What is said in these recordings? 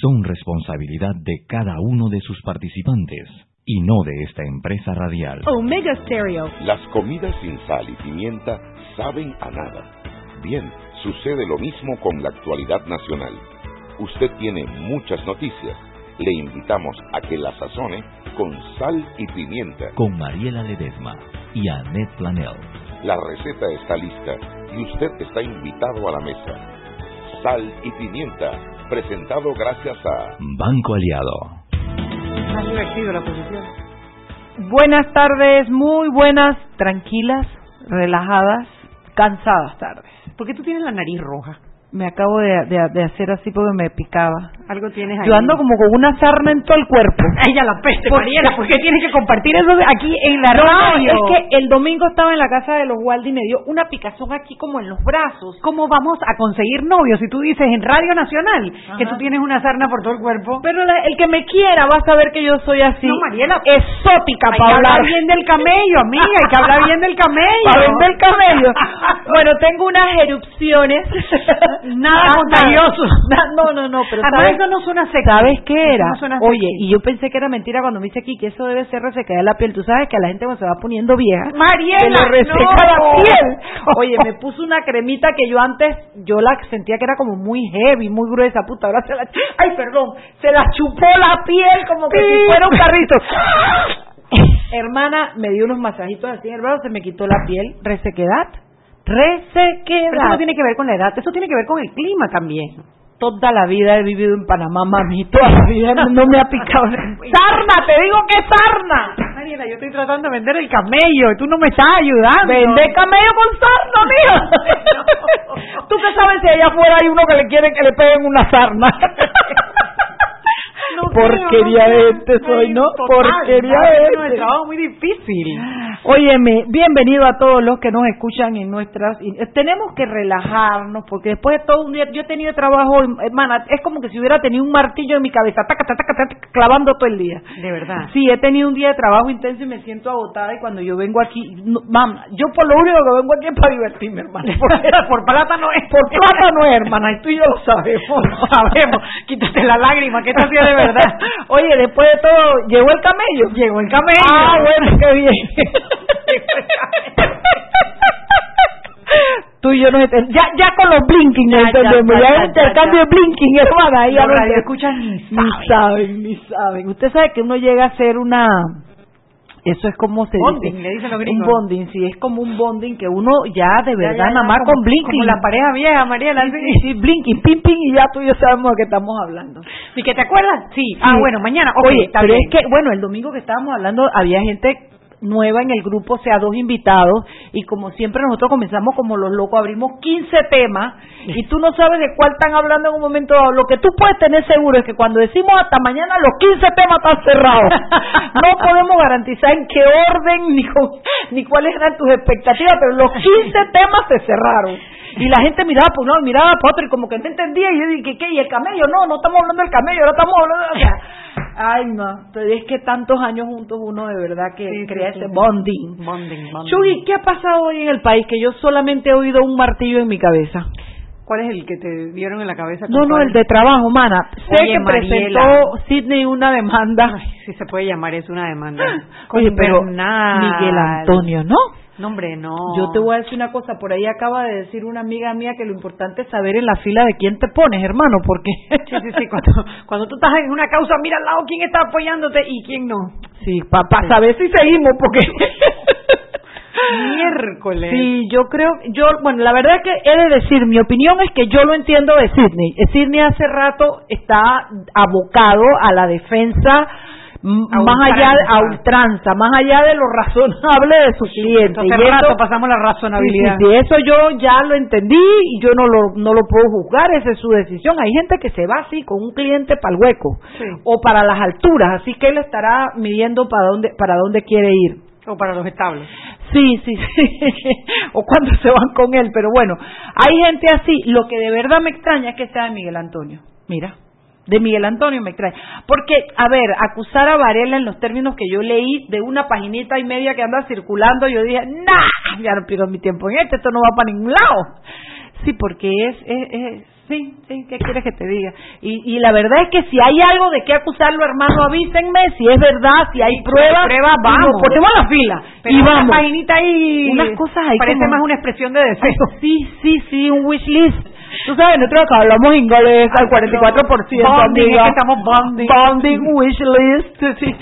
son responsabilidad de cada uno de sus participantes y no de esta empresa radial. Omega Stereo. Las comidas sin sal y pimienta saben a nada. Bien, sucede lo mismo con la actualidad nacional. Usted tiene muchas noticias. Le invitamos a que la sazone con sal y pimienta. Con Mariela Ledesma y Annette Planel. La receta está lista y usted está invitado a la mesa. Sal y pimienta, presentado gracias a Banco Aliado. Más divertido la posición. Buenas tardes, muy buenas, tranquilas, relajadas, cansadas tardes. ¿Por qué tú tienes la nariz roja? Me acabo de, de- de hacer así porque me picaba. Algo tienes ahí. Yo ando como con una sarna en todo el cuerpo. Ay, ya la peste, ¿Por Mariela. ¿Por qué tienes que compartir eso aquí en la No, radio? es que el domingo estaba en la casa de los Waldi y me dio una picazón aquí como en los brazos. ¿Cómo vamos a conseguir novios si tú dices en Radio Nacional que tú tienes una sarna por todo el cuerpo? Pero la- el que me quiera va a saber que yo soy así. No, Mariela. Exótica Hay que para hablar bien del camello, amiga. Hay que hablar bien del camello. Para vender camello. bueno, tengo unas erupciones. Nada contagioso. No, no, no, pero Además, ¿sabes, eso no suena sexy. ¿sabes qué era? no suena Oye, y yo pensé que era mentira cuando me dice aquí que eso debe ser resecar de la piel. Tú sabes que a la gente cuando se va poniendo vieja, Mariela, se reseca no. la piel. Oye, me puso una cremita que yo antes, yo la sentía que era como muy heavy, muy gruesa, puta, ahora se la, ay, perdón, se la chupó la piel como que Sí. si fuera un carrito. Hermana, me dio unos masajitos así en el brazo, se me quitó la piel, resequedad, resequedad. Pero eso no tiene que ver con la edad, eso tiene que ver con el clima también. Toda la vida he vivido en Panamá, mami. Toda la vida no me ha picado. ¡Sarna! ¡Te digo que sarna! Mariela, yo estoy tratando de vender el camello y tú no me estás ayudando. Vende camello con sarna, mija. ¿Tú qué sabes si allá afuera hay uno que le quiere que le peguen una sarna? No creo, Porquería no de gente soy, ¿no? total, Porquería de No, el gente. trabajo es muy difícil. Óyeme, bienvenido a todos los que nos escuchan en nuestras... Tenemos que relajarnos porque después de todo un día... Yo he tenido trabajo, hermana, es como que si hubiera tenido un martillo en mi cabeza, taca, taca, taca, taca, clavando todo el día. De verdad. Sí, he tenido un día de trabajo intenso y me siento agotada y cuando yo vengo aquí, no, mam, yo por lo único que vengo aquí es para divertirme, hermana. Por, Por plata no es. por plata no es, hermana, y tú y yo lo sabemos. Lo sabemos. Quítate la lágrima, que esto sí de verdad. Oye, después de todo, ¿llegó el camello? Llegó el camello. Ah, bueno, qué bien. Tú y yo nos ya, ya con los blinking Ya, entendemos, ya, ya, ya, el intercambio de blinking, hermana, ya Los lo radioescuchas ni ni saben. saben, ni saben. Usted sabe que uno llega a hacer una, eso es como se Bonding, dice, le dicen los un gringos. bonding, sí, es como un bonding que uno ya de verdad nada más con blinking. Como la pareja vieja, Mariela. Sí, sí, sí, blinking, ping, ping, y ya tú y yo sabemos de qué estamos hablando. ¿Y que te acuerdas? Sí. Ah, Sí. bueno, mañana. ok, Oye, pero bien. es que, bueno, el domingo que estábamos hablando había gente nueva en el grupo, sea, dos invitados, y como siempre nosotros comenzamos como los locos, abrimos 15 temas, y tú no sabes de cuál están hablando en un momento dado. Lo que tú puedes tener seguro es que cuando decimos hasta mañana, los 15 temas están cerrados. No podemos garantizar en qué orden ni, con- ni cuáles eran tus expectativas, pero los 15 temas se cerraron. Y la gente miraba por un lado, miraba por otro, y como que no entendía, y yo dije, ¿qué? ¿Y el camello? No, no estamos hablando del camello, ahora estamos hablando de... Ay, no, pero es que tantos años juntos uno de verdad que Sí, crea ese bonding. Bonding, bonding. Chuy, ¿qué ha pasado hoy en el país? Que yo solamente he oído un martillo en mi cabeza. ¿Cuál es el que te dieron en la cabeza? No, ¿Con no, el de trabajo, mana. Sé Oye, que Mariela. presentó Sidney una demanda. Ay, si se puede llamar eso una demanda. Oye, pero Bernal. Miguel Antonio, ¿no? No, hombre, no. Yo te voy a decir una cosa, por ahí acaba de decir una amiga mía que lo importante es saber en la fila de quién te pones, hermano, porque... Sí, sí, sí. Cuando, cuando tú estás en una causa, mira al lado quién está apoyándote y quién no. Sí, para saber si seguimos, porque... Miércoles. Sí, yo creo, yo, bueno, la verdad es que he de decir, mi opinión es que yo lo entiendo de Sidney. Sidney hace rato está abocado a la defensa más allá de, a ultranza. más allá de lo razonable de clientes. Entonces, Y rato eso- pasamos la razonabilidad. sí, eso yo ya lo entendí y yo no lo, no lo puedo juzgar, esa es su decisión. Hay gente que se va así con un cliente para el hueco Sí. o para las alturas, así que él estará midiendo para dónde, para dónde quiere ir. O para los establos. Sí, sí, sí. o cuando se van con él, pero bueno, hay gente así. Lo que de verdad me extraña es que sea de Miguel Antonio. Mira, de Miguel Antonio me extraña. Porque, a ver, acusar a Varela en los términos que yo leí de una paginita y media que anda circulando, yo dije, nah, ya no pierdo mi tiempo en esto, esto no va para ningún lado. Sí, porque es, es, es sí, sí, ¿qué quieres que te diga? Y, y la verdad es que si hay algo de qué acusarlo, hermano, avísenme, si es verdad, si hay pruebas, y vamos. ponemos a la fila. Pero y una vamos. paginita ahí Unas cosas ahí parece como- más una expresión de deseo. Sí, sí, sí, un wish list. Tú sabes, nosotros acá hablamos inglés al 44%. Bonding, amiga. es que estamos bonding. Bonding, wish list. Sí.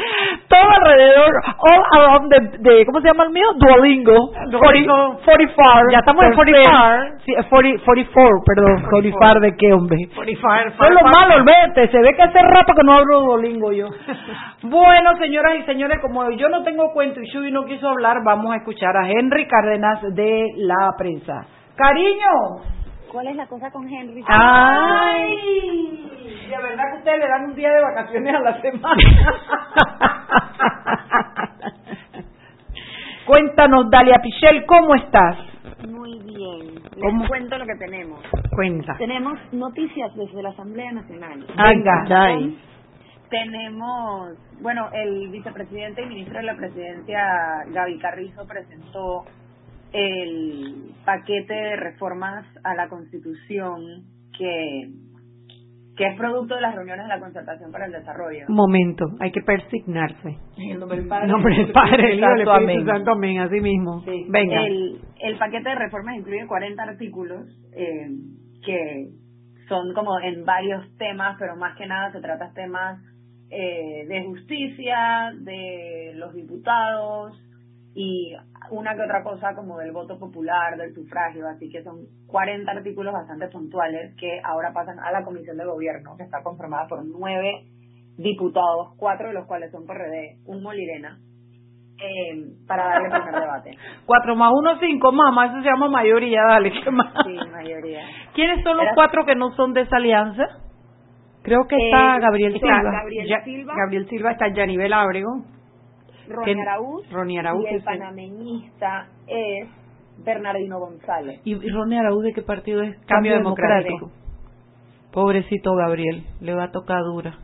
Todo alrededor, all around de, de, ¿cómo se llama el mío? Duolingo. Duolingo. 44. Ya estamos en 44. Sí, 40, 44, perdón. 44 de qué, hombre. 45, Eso es lo malo, vete. Se ve que hace rato que no hablo Duolingo yo. bueno, señoras y señores, como yo no tengo cuento y Shubi no quiso hablar, vamos a escuchar a Henry Cárdenas de La Prensa. Cariño. ¿Cuál es la cosa con Henry? Ay, de verdad que ustedes le dan un día de vacaciones a la semana. Cuéntanos, Dalia Pichel, ¿cómo estás? Muy bien. Les cuento lo que tenemos. Cuenta. Tenemos noticias desde la Asamblea Nacional. Venga, Con- Tenemos, bueno, el vicepresidente y ministro de la presidencia, Gaby Carrizo, presentó el paquete de reformas a la Constitución que, que es producto de las reuniones de la Concertación para el Desarrollo. Momento, hay que persignarse. El nombre del Padre, nombre del Padre, Santo, amén. Santo, amén, así mismo. Venga. El, el paquete de reformas incluye 40 artículos eh, que son como en varios temas, pero más que nada se trata de temas eh, de justicia, de los diputados y una que otra cosa como del voto popular, del sufragio, así que son 40 artículos bastante puntuales que ahora pasan a la Comisión de Gobierno, que está conformada por nueve diputados, cuatro de los cuales son PRD, un Molirena, eh, para darle primer debate. Cuatro más uno, cinco, mamá, eso se llama mayoría, dale, ¿qué más? Sí, mayoría. ¿Quiénes son los Era- cuatro que no son de esa alianza? Creo que está Eh, Gabriel está Silva. Gabriel Ya- Silva. Gabriel Silva está Yanivel Ábrego. Ronnie Araúz. Ronnie Araúz, Y el panameñista es Bernardino González. ¿Y y Ronnie Araúz de qué partido es? Cambio Democrático. Pobrecito Gabriel, le va a tocar dura.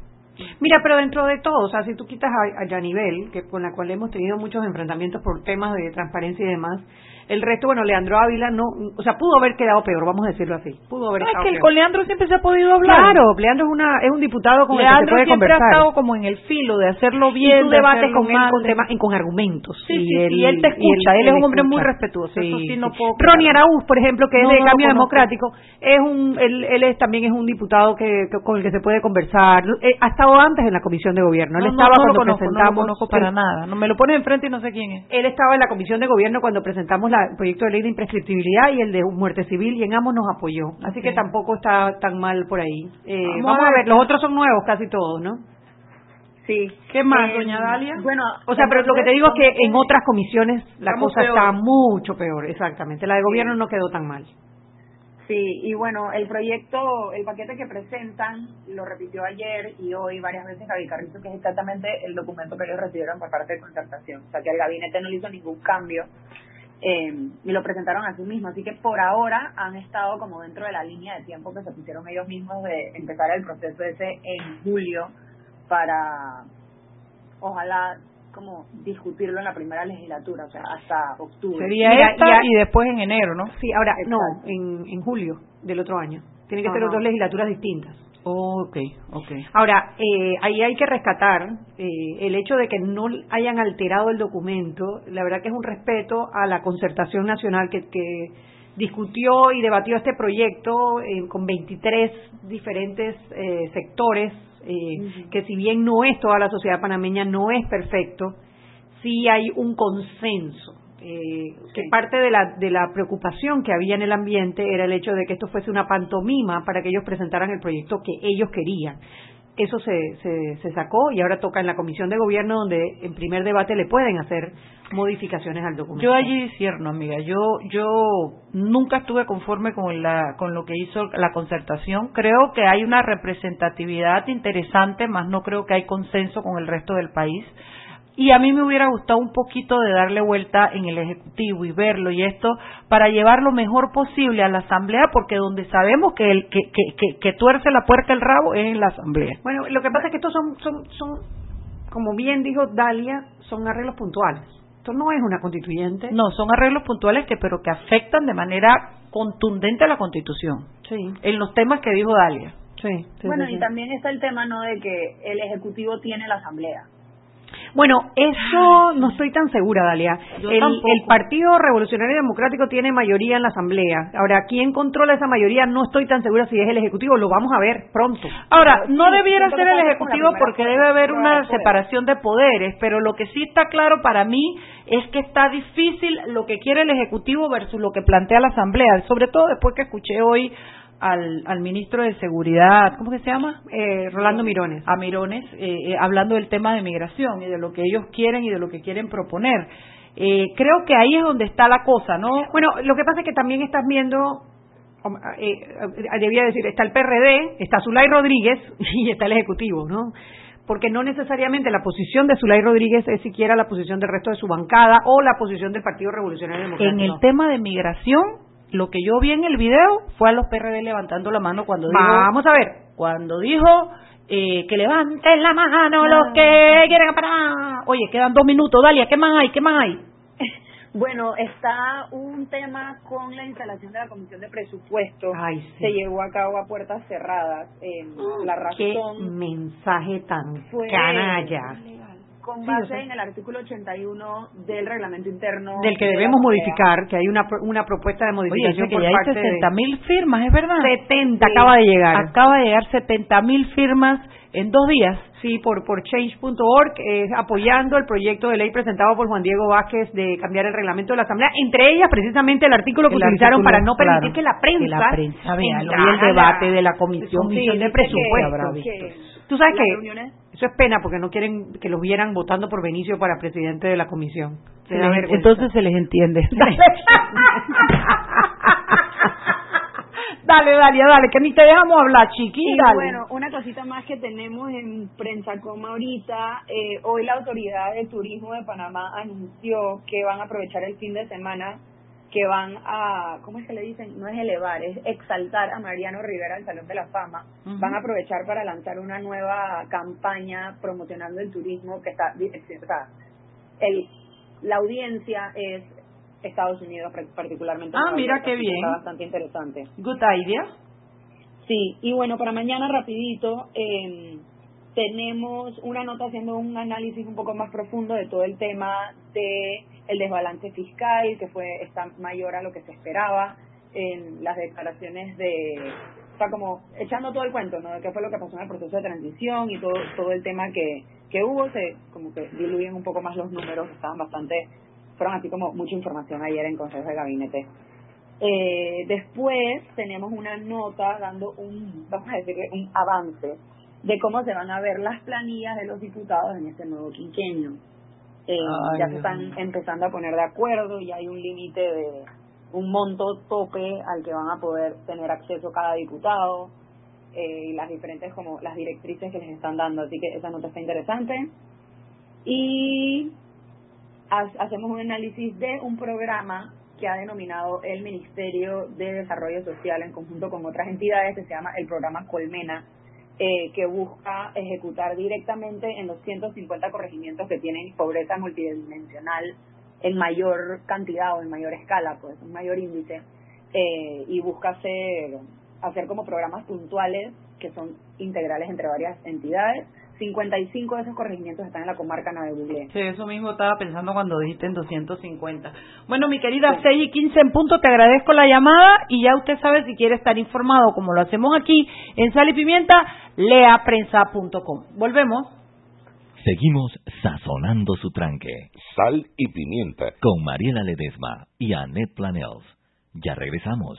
Mira, pero dentro de todo, o sea, si tú quitas a, a Yanivel, que con la cual hemos tenido muchos enfrentamientos por temas de transparencia y demás, el resto, bueno, Leandro Ávila no, o sea, pudo haber quedado peor, vamos a decirlo así. Pudo haber No, es que peor. con Leandro siempre se ha podido hablar. Claro, Leandro es una es un diputado con el que se Leandro puede siempre conversar. ha estado como en el filo de hacerlo y bien, tú de debates con él con, y con argumentos. Sí, y sí, sí, y él te escucha, él es un hombre muy respetuoso, eso sí no puedo Ronnie. Araúz, por ejemplo, que es No, de Cambio. Democrático, es un él, él es, también es un diputado que, que- con el que se puede conversar. Eh, ha estado antes en la Comisión de Gobierno. Él estaba cuando conozco, no lo presentamos conozco para nada. No me lo pones enfrente y no sé quién es. él estaba en la Comisión de Gobierno cuando presentamos la- el proyecto de ley de imprescriptibilidad y el de muerte civil y en ambos nos apoyó. Así que tampoco está tan mal por ahí. Eh, Vamos vamos, a a ver. los otros son nuevos casi todos, ¿no? Sí. ¿Qué más, Eh, doña Dalia? Bueno, O sea, pero lo que te digo es que en otras comisiones la cosa peor. está mucho peor, exactamente. La de gobierno no quedó tan mal. Sí, y bueno, el proyecto, el paquete que presentan, lo repitió ayer y hoy varias veces Gaby Carrizo, que es exactamente el documento que ellos recibieron por parte de concertación. O sea, que el gabinete no le hizo ningún cambio eh, y lo presentaron a sí mismo. Así que por ahora han estado como dentro de la línea de tiempo que se pusieron ellos mismos de empezar el proceso ese en julio para, ojalá, como discutirlo en la primera legislatura, o sea, hasta octubre. Sería Mira, esta y después en enero, ¿no? Sí, ahora, no, en, en julio del otro año. Tienen que ser Ajá. dos legislaturas distintas. Ok, ok. Ahora, eh, ahí hay que rescatar eh, el hecho de que no hayan alterado el documento. La verdad que es un respeto a la concertación nacional que, que discutió y debatió este proyecto eh, con 23 diferentes eh, sectores, eh, que si bien no es toda la sociedad panameña, no es perfecto, sí hay un consenso. Eh, que parte de la, de la preocupación que había en el ambiente era el hecho de que esto fuese una pantomima para que ellos presentaran el proyecto que ellos querían. Eso se, se, se sacó y ahora toca en la comisión de gobierno donde en primer debate le pueden hacer modificaciones al documento. Yo allí disierno, amiga. Yo yo nunca estuve conforme con la con lo que hizo la concertación. Creo que hay una representatividad interesante, más no creo que hay consenso con el resto del país. Y a mí me hubiera gustado un poquito de darle vuelta en el Ejecutivo y verlo y esto para llevar lo mejor posible a la Asamblea, porque donde sabemos que, el, que, que, que, que tuerce la puerca el rabo es en la Asamblea. Bueno, lo que pasa es que estos son, son, son, como bien dijo Dalia, son arreglos puntuales. Esto no es una constituyente. No, son arreglos puntuales que pero que afectan de manera contundente la Constitución. Sí. En los temas que dijo Dalia. Sí, bueno, y también está el tema, ¿no?, de que el Ejecutivo tiene la Asamblea. Bueno, eso no estoy tan segura, Dalia. Yo El, tampoco. el Partido Revolucionario Democrático tiene mayoría en la Asamblea. Ahora, ¿quién controla esa mayoría? No estoy tan segura si es el Ejecutivo. Lo vamos a ver pronto. Ahora, no debiera ser el Ejecutivo porque debe haber una separación de poderes, pero lo que sí está claro para mí es que está difícil lo que quiere el Ejecutivo versus lo que plantea la Asamblea, sobre todo después que escuché hoy al, al ministro de Seguridad, ¿cómo que se llama? Eh, Rolando Mirones. a Mirones eh, eh, hablando del tema de migración y de lo que ellos quieren y de lo que quieren proponer. Eh, creo que ahí es donde está la cosa, ¿no? Bueno, lo que pasa es que también estás viendo, eh, eh, debía decir, está el PRD, está Zulay Rodríguez y está el Ejecutivo, ¿no? Porque no necesariamente la posición de Zulay Rodríguez es siquiera la posición del resto de su bancada o la posición del Partido Revolucionario Democrático. En el tema de migración, lo que yo vi en el video fue a los PRD levantando la mano cuando dijo, Vamos a ver. cuando dijo eh, que levanten la mano los que quieren parar. Oye, quedan dos minutos, Dalia, ¿qué más hay? ¿Qué más hay? Bueno, está un tema con la instalación de la Comisión de Presupuestos. Ay, sí. Se llevó a cabo a puertas cerradas. Eh, la Qué razón mensaje tan fue canalla. Con Sí, base en el artículo 81 del reglamento interno. Del que debemos modificar, que hay una, una propuesta de Oye, modificación dice que por ya hay parte 60 de... mil firmas, ¿es verdad? 70 Sí. acaba de llegar. Acaba de llegar 70 mil firmas en dos días. Sí, por, por change.org, eh, apoyando el proyecto de ley presentado por Juan Diego Vázquez de cambiar el reglamento de la Asamblea, entre ellas precisamente el artículo que El utilizaron artículo, para no permitir claro, que la prensa, que la prensa vea el debate de la comisión, comisión de presupuesto. Tú sabes que reuniones- eso es pena porque no quieren que los vieran votando por Benicio para presidente de la comisión. Se entonces se les entiende. dale, Dalia, dale, que ni te dejamos hablar, Y chiquita. bueno, una cosita más que tenemos en Prensa Coma ahorita, eh, hoy la Autoridad de Turismo de Panamá anunció que van a aprovechar el fin de semana, que van a, ¿cómo es que le dicen? No es elevar, es exaltar a Mariano Rivera al Salón de la Fama. Van a aprovechar para lanzar una nueva campaña promocionando el turismo que está, o sea, el, la audiencia es Estados Unidos particularmente. Ah, mira qué bien. Está bastante interesante. Good idea. Sí, y bueno, para mañana rapidito eh, tenemos una nota haciendo un análisis un poco más profundo de todo el tema de el desbalance fiscal que fue está mayor a lo que se esperaba en las declaraciones de o sea como echando todo el cuento no de qué fue lo que pasó en el proceso de transición y todo todo el tema que que hubo se como que diluyen un poco más los números estaban bastante fueron así como mucha información ayer en consejos de gabinete eh, después tenemos una nota dando un, vamos a decir, un avance de cómo se van a ver las planillas de los diputados en este nuevo quinquenio. Eh, Ay, ya se están empezando a poner de acuerdo y hay un límite de un monto tope al que van a poder tener acceso cada diputado eh, y las diferentes como las directrices que les están dando. Así que esa nota está interesante. Y ha- hacemos un análisis de un programa que ha denominado el Ministerio de Desarrollo Social en conjunto con otras entidades que se llama el programa Colmena, eh, que busca ejecutar directamente en los 150 corregimientos que tienen pobreza multidimensional en mayor cantidad o en mayor escala, pues un mayor índice, eh, y busca hacer, hacer como programas puntuales que son integrales entre varias entidades. 55 de esos corregimientos están en la comarca Navebuglé. Sí, eso mismo estaba pensando cuando dijiste en 250. Bueno, mi querida 6 y 15 en punto, te agradezco la llamada y ya usted sabe si quiere estar informado, como lo hacemos aquí en Sal y Pimienta, leaprensa.com. Volvemos. Seguimos sazonando su tranque Sal y pimienta. con Mariela Ledesma y Annette Planels. Ya regresamos.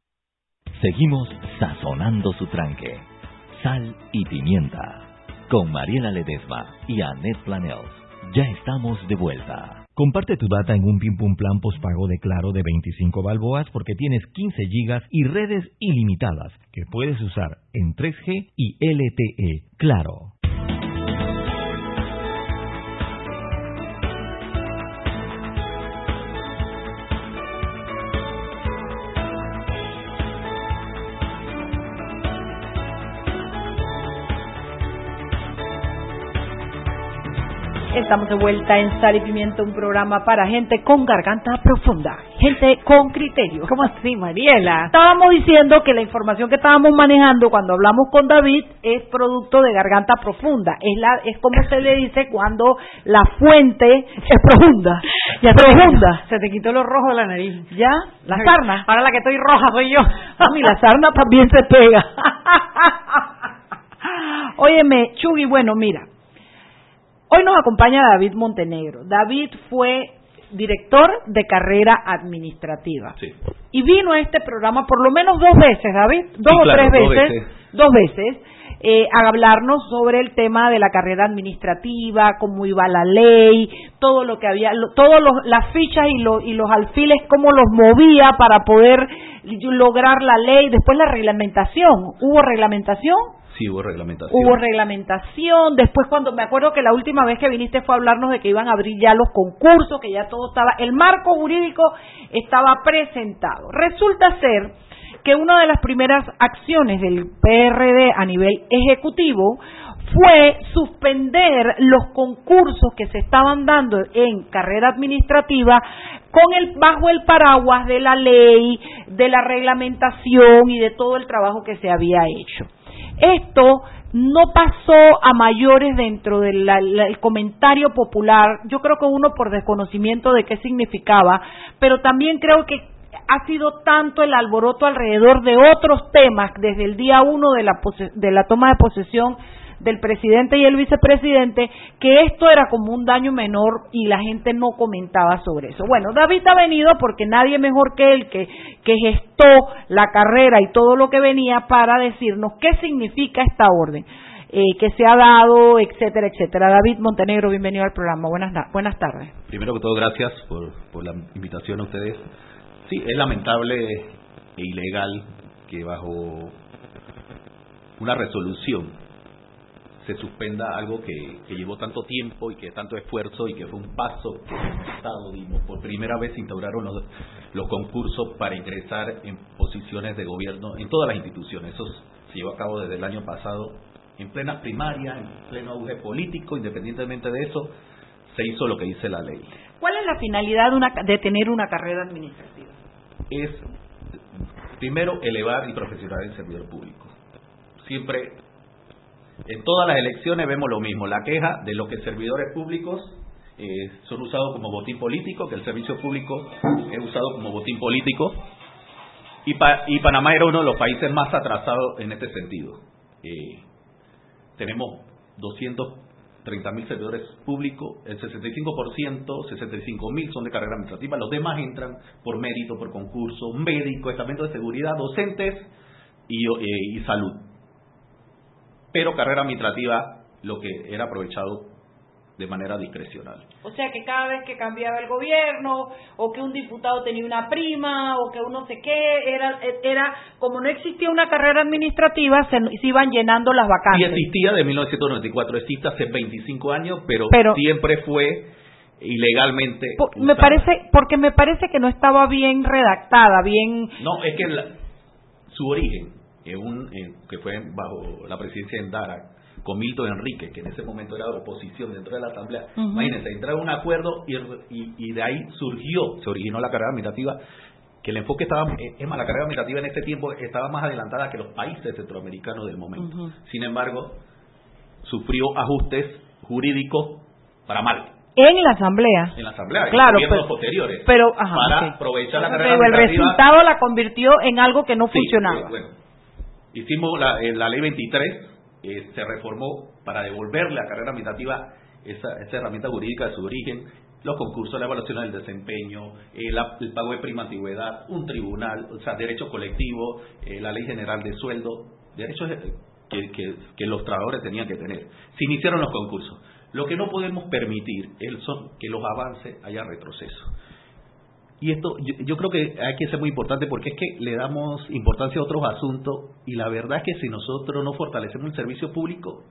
Seguimos sazonando su tranque. Sal y pimienta. Con Mariela Ledesma y Annette Planels. Ya estamos de vuelta. Comparte tu data en un Pim Pum Plan postpago de Claro de 25 balboas porque tienes 15 gigas y redes ilimitadas que puedes usar en 3G y LTE. Claro. Estamos de vuelta en Sal y Pimiento, un programa para gente con garganta profunda, gente con criterio. ¿Cómo así, Mariela? Estábamos diciendo que la información que estábamos manejando cuando hablamos con David es producto de garganta profunda. Es la es como se le dice cuando la fuente es profunda. Ya profunda. Se te quitó lo rojo de la nariz. ¿Ya? La sarna. Ahora la que estoy roja soy yo. A mí la sarna también se pega. Óyeme, Chugui, bueno, mira. Hoy nos acompaña David Montenegro. David fue director de carrera administrativa. Sí. Y vino a este programa por lo menos dos veces, David, dos Sí, o claro, tres dos veces, veces. dos veces, eh, a hablarnos sobre el tema de la carrera administrativa, cómo iba la ley, todo lo que había, lo- los, las fichas y, los y los alfiles, cómo los movía para poder lograr la ley, después la reglamentación. ¿Hubo reglamentación? Sí, hubo reglamentación. Hubo reglamentación, después cuando me acuerdo que la última vez que viniste fue a hablarnos de que iban a abrir ya los concursos, que ya todo estaba, el marco jurídico estaba presentado. Resulta ser que una de las primeras acciones del PRD a nivel ejecutivo fue suspender los concursos que se estaban dando en carrera administrativa con el bajo el paraguas de la ley, de la reglamentación y de todo el trabajo que se había hecho. Esto no pasó a mayores dentro del comentario popular, yo creo que uno por desconocimiento de qué significaba, pero también creo que ha sido tanto el alboroto alrededor de otros temas desde el día uno de la, de la toma de posesión del presidente y el vicepresidente, que esto era como un daño menor y la gente no comentaba sobre eso. Bueno, David ha venido porque nadie mejor que él, que, que gestó la carrera y todo lo que venía para decirnos qué significa esta orden. eh, que se ha dado, etcétera, etcétera. David Montenegro, bienvenido al programa. Buenas, na- buenas tardes. Primero que todo, gracias por la invitación a ustedes. Sí, es lamentable e ilegal que bajo una resolución se suspenda algo que, llevó tanto tiempo y que tanto esfuerzo y que fue un paso que el Estado dimos. Por primera vez se instauraron los, concursos para ingresar en posiciones de gobierno en todas las instituciones. Eso se llevó a cabo desde el año pasado en plena primaria, en pleno auge político, independientemente de eso, se hizo lo que dice la ley. ¿Cuál es la finalidad una, de tener una carrera administrativa? es, primero, elevar y profesionalizar el servidor público. Siempre, en todas las elecciones vemos lo mismo, la queja de los que servidores públicos eh, son usados como botín político, que el servicio público es usado como botín político, y, pa y Panamá era uno de los países más atrasados en este sentido. Eh, tenemos 200 30.000 servidores públicos, el 65%, 65.000 son de carrera administrativa, los demás entran por mérito, por concurso, médico, estamento de seguridad, docentes y, eh, y salud. Pero carrera administrativa, lo que era aprovechado de manera discrecional. O sea que cada vez que cambiaba el gobierno o que un diputado tenía una prima o que uno sé qué, era, era como no existía una carrera administrativa, se, iban llenando las vacantes. Y existía de 1994, existe hace 25 años, pero, siempre fue ilegalmente. me parece, porque me parece que no estaba bien redactada, bien. No, es que su origen, un, que fue bajo la presidencia de Endara, con Milton Enrique, que en ese momento era oposición dentro de la Asamblea. Imagínense, entraron un acuerdo y, y, de ahí surgió, se originó la carrera administrativa, que el enfoque estaba, eh, es más, la carrera administrativa en este tiempo estaba más adelantada que los países centroamericanos del momento. Sin embargo, sufrió ajustes jurídicos para mal. En la asamblea. En la asamblea, claro, en pero, posteriores. Pero, para aprovechar la carrera pero el resultado la convirtió en algo que no funcionaba. bueno, hicimos la, la ley 23 eh, se reformó para devolverle a carrera administrativa esa, esa, herramienta jurídica de su origen, los concursos, la evaluación del desempeño, eh, el pago de prima un tribunal, o sea, derecho colectivo, eh, la ley general de sueldo, derechos que, que, que, los trabajadores tenían que tener. Se iniciaron los concursos. Lo que no podemos permitir es que los avances haya retroceso. Y esto yo, creo que hay que ser muy importante porque es que le damos importancia a otros asuntos y la verdad es que si nosotros no fortalecemos el servicio público,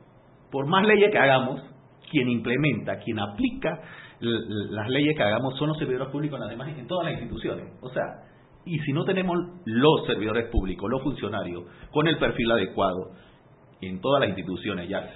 por más leyes que hagamos, quien implementa, quien aplica las leyes que hagamos son los servidores públicos en, las demás, en todas las instituciones. O sea, y si no tenemos los servidores públicos, los funcionarios, con el perfil adecuado en todas las instituciones, ya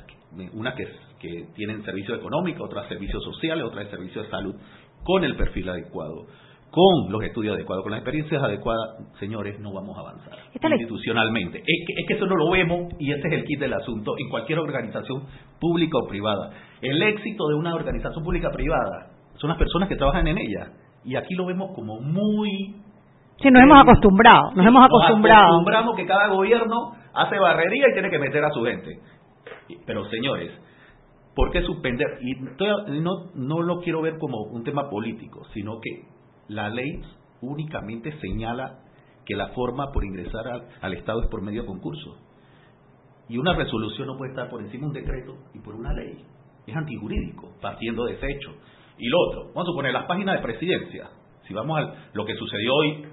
unas que, que tienen servicios económicos, otras servicios sociales, otras servicios de salud, con el perfil adecuado con los estudios adecuados, con las experiencias adecuadas, señores, no vamos a avanzar institucionalmente. Es que, es que eso no lo vemos y ese es el kit del asunto en cualquier organización pública o privada. El éxito de una organización pública privada son las personas que trabajan en ella y aquí lo vemos como muy Sí, nos hemos acostumbrado, nos hemos acostumbrado. Nos acostumbramos que cada gobierno hace barrería y tiene que meter a su gente. Pero señores, ¿por qué suspender? Y no, no lo quiero ver como un tema político, sino que la ley únicamente señala que la forma por ingresar al, Estado es por medio de concurso. Y una resolución no puede estar por encima de un decreto y por una ley. Es antijurídico, partiendo de ese hecho. Y lo otro, vamos a suponer las páginas de presidencia. Si vamos a lo que sucedió hoy,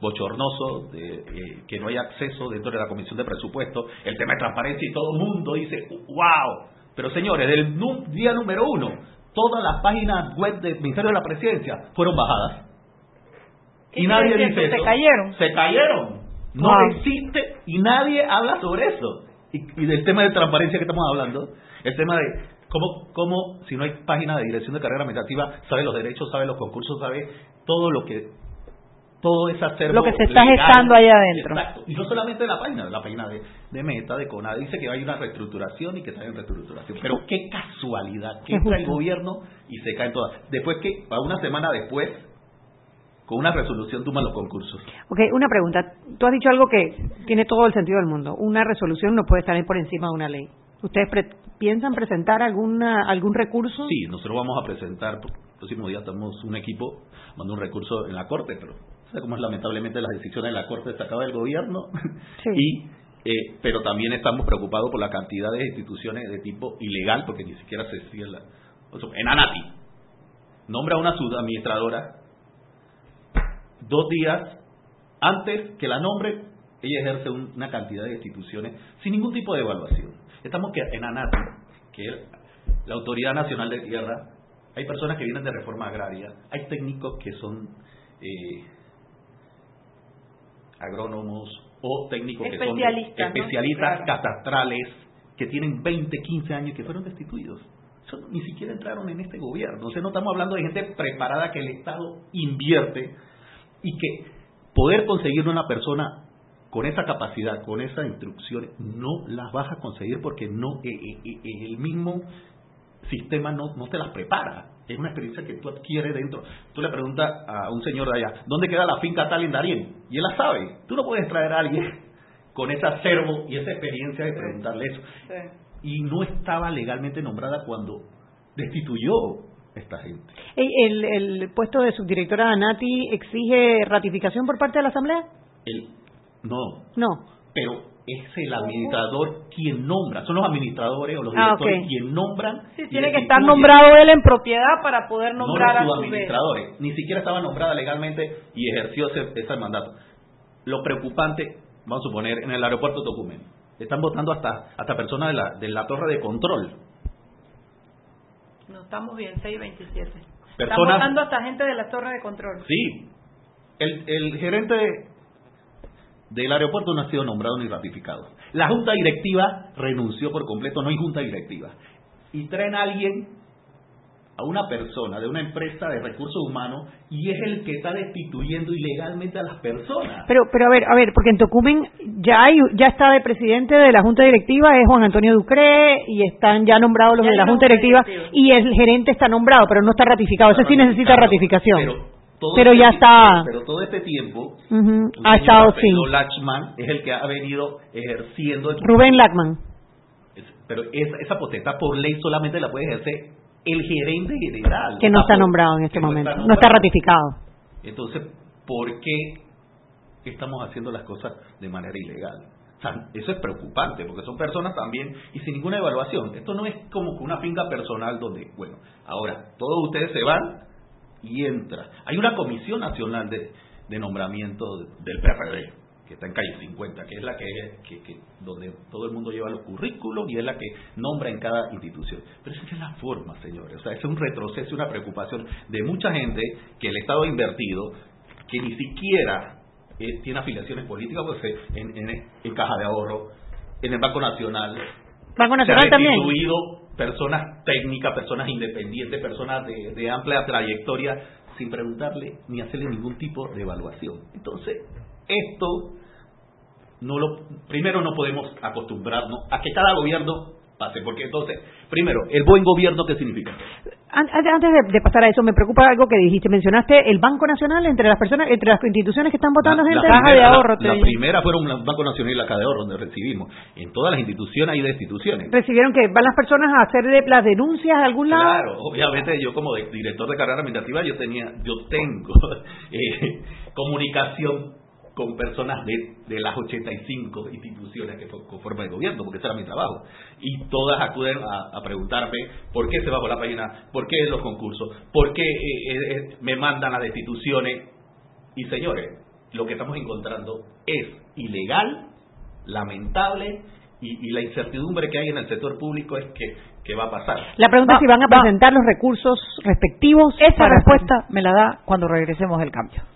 bochornoso, de, eh, que no hay acceso dentro de la Comisión de Presupuesto, el tema de transparencia y todo el mundo dice, wow. Pero señores, del día número uno, todas las páginas web del Ministerio de la Presidencia fueron bajadas y nadie dice Se cayeron. Se cayeron. No existe y nadie habla sobre eso. Y, del tema de transparencia que estamos hablando, el tema de cómo, cómo si no hay página de dirección de carrera administrativa, sabe los derechos, sabe los concursos, sabe todo lo que todo ese acervo lo que se está gestando allá adentro. Exacto. Y no solamente la página, la página de, de Meta, de CONA, dice que hay una reestructuración y que está en reestructuración. Pero qué casualidad, que entra el gobierno y se caen todas. Después que, a una semana después, con una resolución toma los concursos. Ok, una pregunta. Tú has dicho algo que tiene todo el sentido del mundo. Una resolución no puede estar por encima de una ley. ¿Ustedes piensan presentar alguna algún recurso? Sí, nosotros vamos a presentar, el próximo día estamos un equipo, mando un recurso en la Corte, pero sé cómo es lamentablemente las decisiones de la Corte sacadas del gobierno. Sí. y eh, pero también estamos preocupados por la cantidad de instituciones de tipo ilegal, porque ni siquiera se sigue la... En ANATI, nombra a una subadministradora dos días antes que la nombre, ella ejerce una cantidad de instituciones sin ningún tipo de evaluación. Estamos en ANATI, que es la Autoridad Nacional de Tierra, hay personas que vienen de reforma agraria, hay técnicos que son eh, agrónomos o técnicos que son especialistas catastrales, que tienen 20, 15 años y que fueron destituidos Eso ni siquiera entraron en este gobierno. Entonces no estamos hablando de gente preparada que el Estado invierte y que poder conseguir una persona con esa capacidad, con esa instrucción, no las vas a conseguir porque no eh, eh, eh, el mismo sistema no, no te las prepara. Es una experiencia que tú adquieres dentro. Tú le preguntas a un señor de allá, ¿dónde queda la finca tal en Darien? Y él la sabe. Tú no puedes traer a alguien con ese acervo y esa experiencia de preguntarle eso. Y no estaba legalmente nombrada cuando destituyó esta gente. ¿El, el, puesto de subdirectora de ANATI exige ratificación por parte de la Asamblea? El, no. No. Pero es el administrador quien nombra, son los administradores o los ah, directores quien nombran. Sí, tiene que estar nombrado él en propiedad para poder nombrar no a sus administradores, ni siquiera estaba nombrada legalmente y ejerció ese, ese mandato. Lo preocupante, vamos a suponer, en el aeropuerto Tocumen, están votando hasta hasta personas de la, de la torre de control. No, estamos bien, 627. Están votando hasta gente de la torre de control. Sí, el, el gerente del aeropuerto no ha sido nombrado ni ratificado. La junta directiva renunció por completo, no hay junta directiva. Y traen a alguien, a una persona de una empresa de recursos humanos, y es el que está destituyendo ilegalmente a las personas. Pero, pero a ver, a ver, porque en Tocumen ya hay, ya está de presidente de la junta directiva, es Juan Antonio Ducré, y están ya nombrados los de la junta directiva, y el gerente está nombrado, pero no está ratificado. Ese sí necesita ratificación pero este ya está. Pero todo este tiempo, ha estado sí. Lachman es el que ha venido ejerciendo. Rubén Lachman. pero esa, esa potestad por ley solamente la puede ejercer el gerente general. Que no está nombrado en este momento, no está, ratificado. Entonces, ¿por qué estamos haciendo las cosas de manera ilegal? O sea, eso es preocupante, porque son personas también y sin ninguna evaluación. Esto no es como que una finca personal donde, bueno, ahora todos ustedes se van y entra. Hay una comisión nacional de, de nombramiento del PRD, que está en calle 50, que es la que, que, donde todo el mundo lleva los currículos y es la que nombra en cada institución. Pero esa es la forma, señores. O sea, es un retroceso, una preocupación de mucha gente que el Estado ha invertido, que ni siquiera eh, tiene afiliaciones políticas, pues en, en, en Caja de Ahorro, en el Banco Nacional. Banco Nacional también personas técnicas, personas independientes, personas de, amplia trayectoria, sin preguntarle ni hacerle ningún tipo de evaluación. Entonces, esto no lo primero no podemos acostumbrarnos a que cada gobierno pase, porque entonces, primero, el buen gobierno, ¿qué significa? Antes de, pasar a eso, me preocupa algo que dijiste, mencionaste el Banco Nacional entre las personas, entre las instituciones que están votando la, gente la caja de ahorro. La, primera fueron el Banco Nacional y la caja de ahorro, donde recibimos. En todas las instituciones hay de instituciones. ¿Recibieron que van las personas a hacer las denuncias de algún lado? Claro, obviamente yo como director de carrera administrativa, yo tenía, yo tengo eh, comunicación con personas de, de las 85 instituciones que conforman el gobierno, porque ese era mi trabajo. Y todas acuden a, preguntarme por qué se bajó la página, por qué los concursos, por qué eh, eh, eh, me mandan a las instituciones. Y señores, lo que estamos encontrando es ilegal, lamentable, y, la incertidumbre que hay en el sector público es que, que va a pasar. La pregunta es si van a presentar los recursos respectivos. Esa respuesta me la da cuando regresemos del cambio.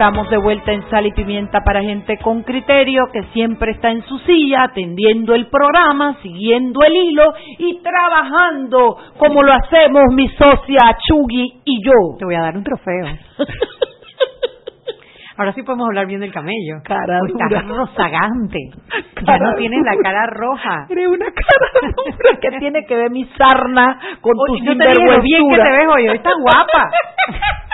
Estamos de vuelta en Sal y Pimienta para gente con criterio que siempre está en su silla atendiendo el programa, siguiendo el hilo y trabajando como lo hacemos mi socia Chugi y yo. Te voy a dar un trofeo. Ahora sí podemos hablar bien del camello. Cara dura. rozagante. Ya no tienes la cara roja. Eres una cara dura que tiene que ver mi sarna con tu yo te bien que te ves hoy. Hoy estás guapa.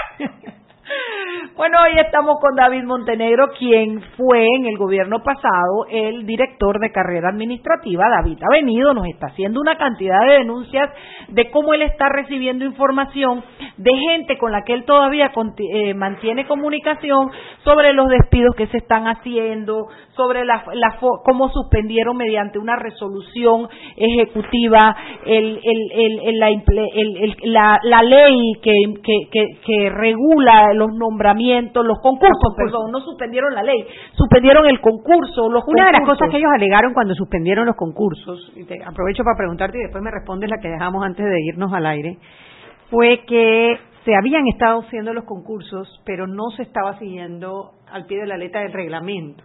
Bueno, hoy estamos con David Montenegro, quien fue en el gobierno pasado el director de carrera administrativa. David ha venido, nos está haciendo una cantidad de denuncias de cómo él está recibiendo información de gente con la que él todavía eh, mantiene comunicación sobre los despidos que se están haciendo, sobre la, la cómo suspendieron mediante una resolución ejecutiva el, el- el- la- la ley que, que, que, que regula los nombramientos, los concursos, perdón, no suspendieron la ley, suspendieron el concurso, los Una de las cosas que ellos alegaron cuando suspendieron los concursos, y te aprovecho para preguntarte y después me respondes la que dejamos antes de irnos al aire, fue que se habían estado haciendo los concursos, pero no se estaba siguiendo al pie de la letra del reglamento.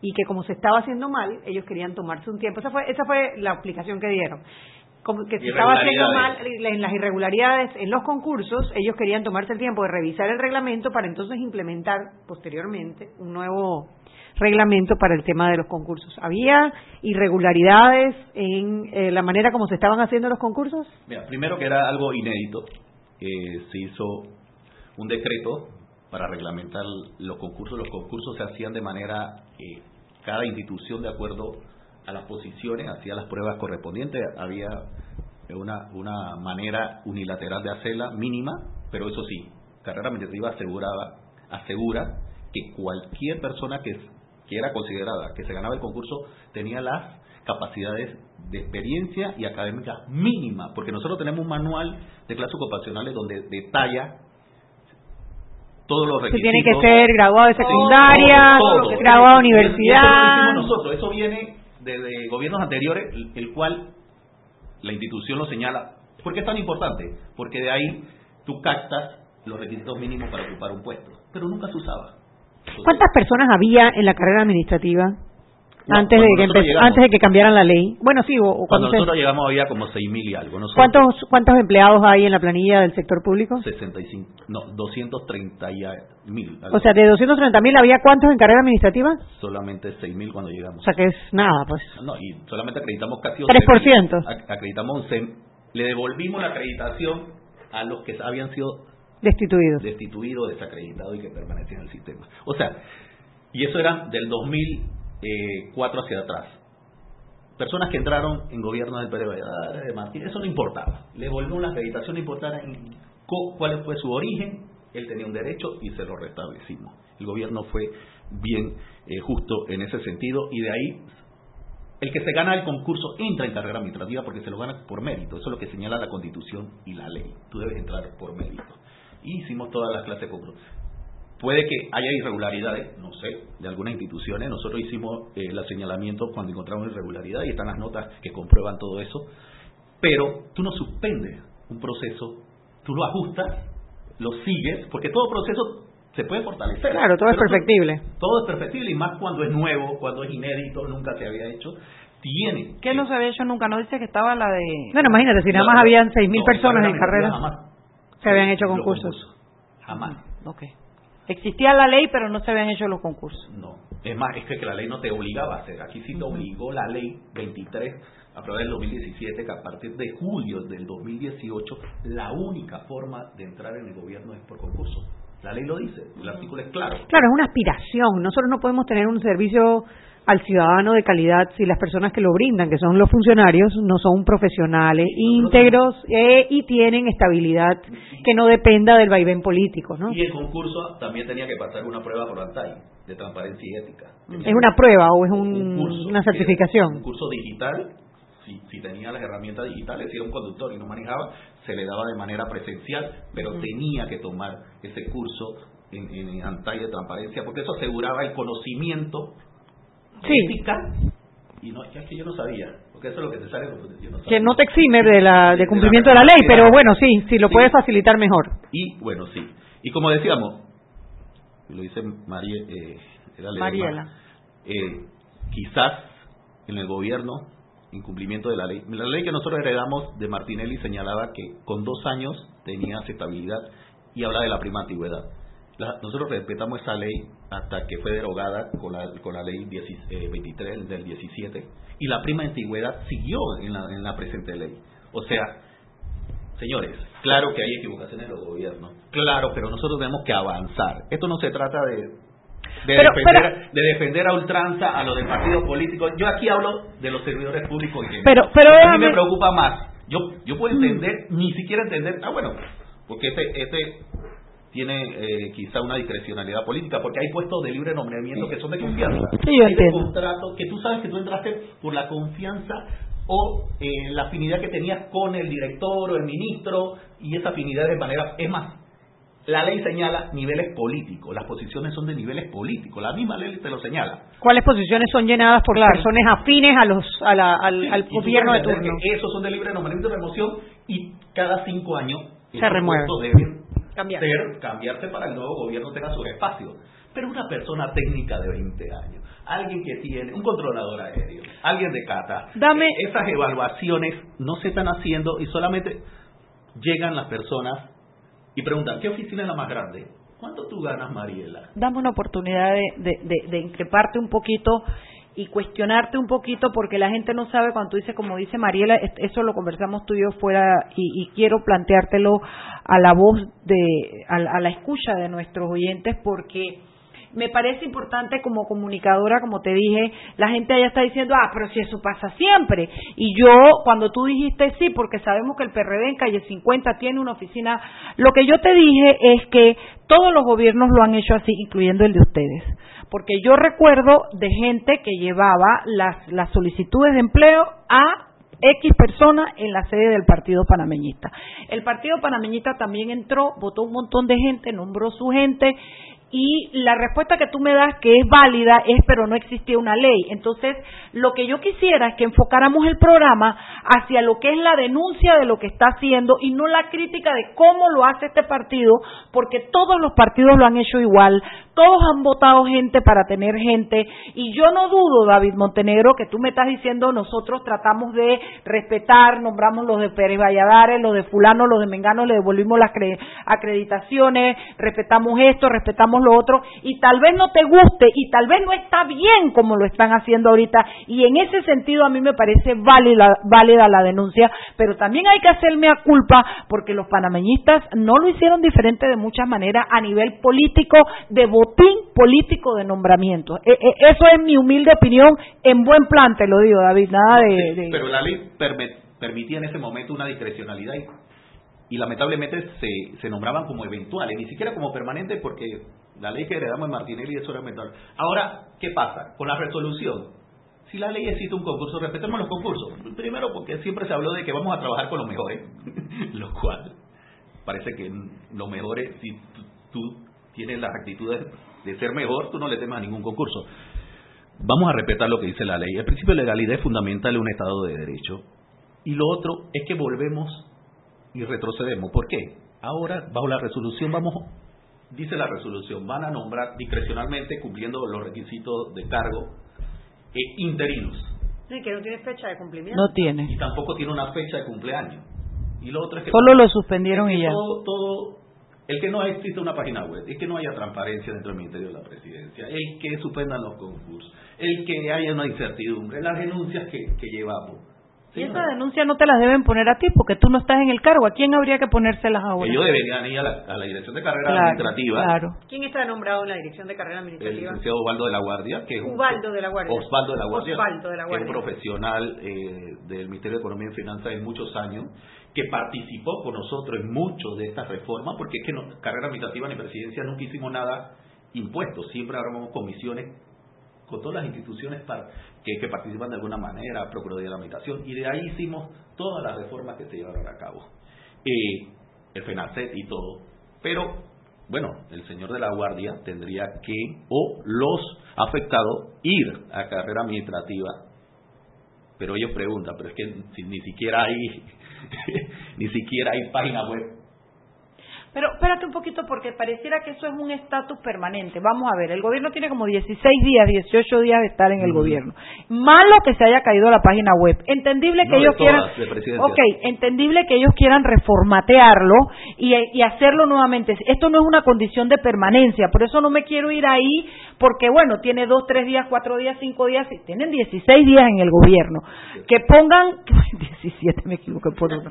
Y que como se estaba haciendo mal, ellos querían tomarse un tiempo. Esa fue, esa fue la explicación que dieron. Como que se estaba haciendo mal en las irregularidades en los concursos, ellos querían tomarse el tiempo de revisar el reglamento para entonces implementar posteriormente un nuevo reglamento para el tema de los concursos. ¿Había irregularidades en eh, la manera como se estaban haciendo los concursos? Mira, primero que era algo inédito, eh, se hizo un decreto para reglamentar los concursos. Los concursos se hacían de manera, eh, cada institución de acuerdo a las posiciones, hacía las pruebas correspondientes, había una, una manera unilateral de hacerla mínima, pero eso sí, carrera administrativa aseguraba, asegura que cualquier persona que, que era considerada, que se ganaba el concurso, tenía las capacidades de experiencia y académicas mínimas, porque nosotros tenemos un manual de clases ocupacionales donde detalla todos los Se requisitos. tiene que ser graduado de secundaria, Todo, todo. graduado de Y eso lo universidad. hicimos nosotros, eso viene de, gobiernos anteriores, el, el cual la institución lo señala. ¿Por qué es tan importante? Porque de ahí tú captas los requisitos mínimos para ocupar un puesto, pero nunca se usaba. ¿Cuántas personas había en la carrera administrativa No, antes de que llegamos. antes de que cambiaran la ley? Bueno, sí, o, o Cuando nosotros llegamos había como 6.000 y algo. Nosotros, ¿cuántos cuántos empleados hay en la planilla del sector público? 65, no, 230 y a- mil. algo O sea, de 230 mil había cuántos en carrera administrativa? solamente 6.000 cuando llegamos. O sea, que es nada, pues. No, y solamente acreditamos casi 3%. Ac- Acreditamos 11. Le devolvimos la acreditación a los que habían sido Destituidos. Destituidos, desacreditados y que permanecían en el sistema. O sea, y eso era del 2004 hacia atrás. Personas que entraron en gobierno del Pérez Valladares, de Martín, eso no importaba. Le volvió la acreditación, no importaba cuál fue su origen, él tenía un derecho y se lo restablecimos. El gobierno fue bien eh, justo en ese sentido y de ahí el que se gana el concurso entra en carrera administrativa porque se lo gana por mérito. Eso es lo que señala la Constitución y la ley. Tú debes entrar por mérito. Y hicimos todas las clases de concurso. Puede que haya irregularidades, no sé, de algunas instituciones. Nosotros hicimos eh, el señalamiento cuando encontramos irregularidad y están las notas que comprueban todo eso. Pero tú no suspendes un proceso, tú lo ajustas, lo sigues, porque todo proceso se puede fortalecer. Claro, todo es perfectible. todo es perfectible y más cuando es nuevo, cuando es inédito, nunca se había hecho. Tiene. ¿Qué no se había hecho nunca? ¿No dice que estaba la de...? Bueno, imagínate, si nada más habían 6.000 personas en carrera, se habían hecho concursos. Jamás. Ok. Existía la ley, pero no se habían hecho los concursos. No. Es más, es que, la ley no te obligaba a hacer. Aquí sí te obligó la ley 23 aprobada en el 2017 que a partir de julio del 2018 la única forma de entrar en el gobierno es por concurso. La ley lo dice, el artículo es claro. Claro, es una aspiración. Nosotros no podemos tener un servicio al ciudadano de calidad si las personas que lo brindan, que son los funcionarios, no son profesionales íntegros eh, y tienen estabilidad que no dependa del vaivén político, ¿no? Y el concurso también tenía que pasar una prueba por ANTAI de transparencia y ética. ¿Es una prueba o es una certificación? Un curso digital si, tenía las herramientas digitales, si era un conductor y no manejaba, se le daba de manera presencial, pero tenía que tomar ese curso en, en ANTAI de transparencia, porque eso aseguraba el conocimiento. Ética. Y no, es que yo no sabía, porque eso es lo que te sale. Yo no que no te exime de, la, de cumplimiento de la, ley, pero bueno, sí, sí lo puedes facilitar mejor. Y bueno, sí. Y como decíamos, lo dice María, eh, Mariela, eh, quizás en el gobierno incumplimiento de la ley. La ley que nosotros heredamos de Martinelli señalaba que con dos años tenía aceptabilidad y habla de la prima antigüedad. Nosotros respetamos esa ley hasta que fue derogada con la, con la ley 23 eh, del 17 y la prima antigüedad siguió en la, en la presente ley. O sea, señores, claro que hay equivocaciones en los gobiernos, claro, pero nosotros tenemos que avanzar. Esto no se trata de de, defender, de defender a ultranza a los del partido político. Yo aquí hablo de los servidores públicos. Y pero, pero a mí me preocupa más. Yo, yo puedo entender, ni siquiera entender, ah, bueno, porque este, este tiene eh, quizá una discrecionalidad política, porque hay puestos de libre nombramiento que son de confianza. hay contratos que tú sabes que tú entraste por la confianza o eh, la afinidad que tenías con el director o el ministro y esa afinidad de manera, es más, la ley señala niveles políticos, las posiciones son de niveles políticos, la misma ley te lo señala. ¿Cuáles posiciones son llenadas por las personas afines a los, al, al gobierno de turno? esos son de libre nombramiento de remoción y cada cinco años se remueven. deben Ser, cambiarse para el nuevo gobierno tenga sus espacios. Pero una persona técnica de 20 años, alguien que tiene un controlador aéreo, alguien de cata, Dame. esas evaluaciones no se están haciendo y solamente llegan las personas y preguntan, ¿qué oficina es la más grande? ¿Cuánto tú ganas, Mariela? Dame una oportunidad de, de, de, increparte un poquito y cuestionarte un poquito porque la gente no sabe cuando tú dices, como dice Mariela, eso lo conversamos tú y yo fuera y, y quiero planteártelo a la voz de, a la escucha de nuestros oyentes porque me parece importante como comunicadora, como te dije, la gente allá está diciendo, ah, pero si eso pasa siempre. Y yo, cuando tú dijiste sí, porque sabemos que el PRD en calle 50 tiene una oficina, lo que yo te dije es que todos los gobiernos lo han hecho así, incluyendo el de ustedes. Porque yo recuerdo de gente que llevaba las, las solicitudes de empleo a X personas en la sede del Partido Panameñista. El Partido Panameñista también entró, votó un montón de gente, nombró su gente y la respuesta que tú me das que es válida es pero no existía una ley. Entonces, lo que yo quisiera es que enfocáramos el programa hacia lo que es la denuncia de lo que está haciendo y no la crítica de cómo lo hace este partido, porque todos los partidos lo han hecho igual, todos han votado gente para tener gente. Y yo no dudo, David Montenegro, que tú me estás diciendo nosotros tratamos de respetar, nombramos los de Pérez Valladares, los de fulano, los de Mengano, le devolvimos las acreditaciones, respetamos esto, respetamos lo otro. Y tal vez no te guste y tal vez no está bien como lo están haciendo ahorita. Y en ese sentido a mí me parece válida, válida la denuncia, pero también hay que hacerme a culpa porque los panameñistas no lo hicieron diferente de muchas maneras a nivel político, de botín político de nombramiento. E, e, eso es mi humilde opinión, en buen plan te lo digo, David, nada de... Pero la ley permitía en ese momento una discrecionalidad y, lamentablemente se, se nombraban como eventuales, ni siquiera como permanentes porque la ley que heredamos en Martinelli eso era eventual. Ahora, ¿qué pasa? Con la resolución, si la ley existe un concurso, respetemos los concursos. Primero porque siempre se habló de que vamos a trabajar con los mejores, lo cual parece que los mejores, si tú, tienes las actitudes de ser mejor, tú no le temas a ningún concurso. Vamos a respetar lo que dice la ley. El principio de legalidad es fundamental en un Estado de Derecho. Y lo otro es que volvemos y retrocedemos. ¿Por qué? Ahora, bajo la resolución, vamos, dice la resolución, van a nombrar discrecionalmente, cumpliendo los requisitos de cargo, e interinos. Sí, que no tiene fecha de cumplimiento. No tiene. Y tampoco tiene una fecha de cumpleaños. Y lo otro es que... Solo lo suspendieron y ya. Todo, todo, el que no existe una página web, el que no haya transparencia dentro del Ministerio de la Presidencia, el que suspendan los concursos, el que haya una incertidumbre, las denuncias que, que llevamos y esa denuncia no te las deben poner a ti porque tú no estás en el cargo. ¿A quién habría que ponérselas ahora? Ellos deberían ir a la, Dirección de Carrera Administrativa. Claro. ¿Quién está nombrado en la Dirección de Carrera Administrativa? El licenciado Osvaldo de la Guardia. Que es Osvaldo de la Guardia. Osvaldo de la Guardia. Osvaldo de la Guardia. Que es un profesional eh, del Ministerio de Economía y Finanzas en muchos años que participó con nosotros en muchos de estas reformas porque es que no, carrera administrativa ni presidencia nunca hicimos nada impuestos. Siempre armamos comisiones con todas las instituciones que, que, participan de alguna manera, Procuraduría de la Meditación, y de ahí hicimos todas las reformas que se llevaron a cabo. Eh, el FENACET y todo. Pero, bueno, el señor de la Guardia tendría que, o los afectados, ir a carrera administrativa. Pero ellos preguntan, pero es que ni siquiera hay, ni siquiera hay página web pero espérate un poquito porque pareciera que eso es un estatus permanente. Vamos a ver, el gobierno tiene como 16 días, 18 días de estar en el gobierno. Malo que se haya caído la página web. Entendible que ellos quieran Ok, entendible que ellos quieran reformatearlo y, y hacerlo nuevamente. Esto no es una condición de permanencia, por eso no me quiero ir ahí porque bueno, tiene dos, tres días, cuatro días, cinco días, tienen 16 días en el gobierno. Que pongan 17 me equivoqué por uno.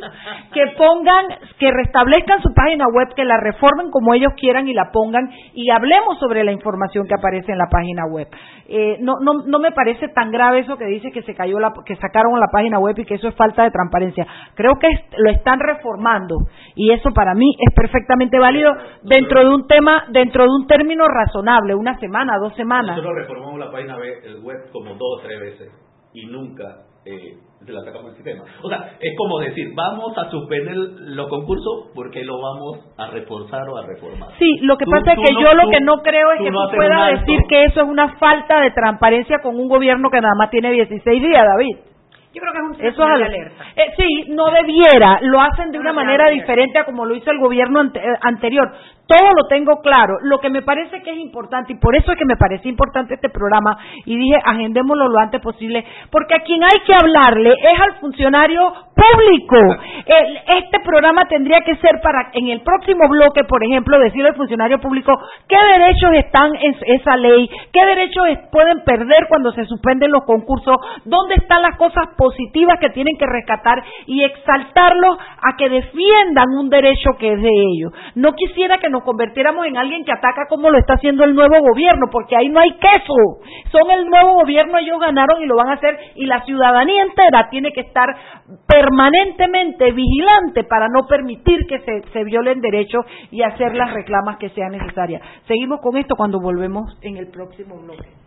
Que pongan que restablezcan su página web que la reformen como ellos quieran y la pongan y hablemos sobre la información que aparece en la página web. Eh, no, no, no me parece tan grave eso que dice que se cayó la, que sacaron la página web y que eso es falta de transparencia. Creo que lo están reformando y eso para mí es perfectamente válido dentro de un tema, dentro de un término razonable, una semana, dos semanas. Nosotros reformamos la página web como dos o tres veces y nunca eh, se la sacamos del sistema. O sea, es como decir, vamos a suspender los concursos porque lo vamos a reforzar o a reformar. Sí, lo que pasa es que yo lo que no creo es que tú puedas decir que eso es una falta de transparencia con un gobierno que nada más tiene 16 días, David. Yo creo que es un Eso es de alerta. Eh, sí, no debiera. Lo hacen de una manera diferente a como lo hizo el gobierno eh, anterior. Todo lo tengo claro. Lo que me parece que es importante, y por eso es que me parece importante este programa, y dije, agendémoslo lo antes posible, porque a quien hay que hablarle es al funcionario público. este programa tendría que ser para, en el próximo bloque, por ejemplo, decirle al funcionario público qué derechos están en esa ley, qué derechos pueden perder cuando se suspenden los concursos, dónde están las cosas positivas que tienen que rescatar y exaltarlos a que defiendan un derecho que es de ellos. No quisiera que nos convirtiéramos en alguien que ataca como lo está haciendo el nuevo gobierno, porque ahí no hay queso. Son el nuevo gobierno, ellos ganaron y lo van a hacer, y la ciudadanía entera tiene que estar permanentemente vigilante para no permitir que se, se violen derechos y hacer las reclamas que sean necesarias. Seguimos con esto cuando volvemos en el próximo bloque.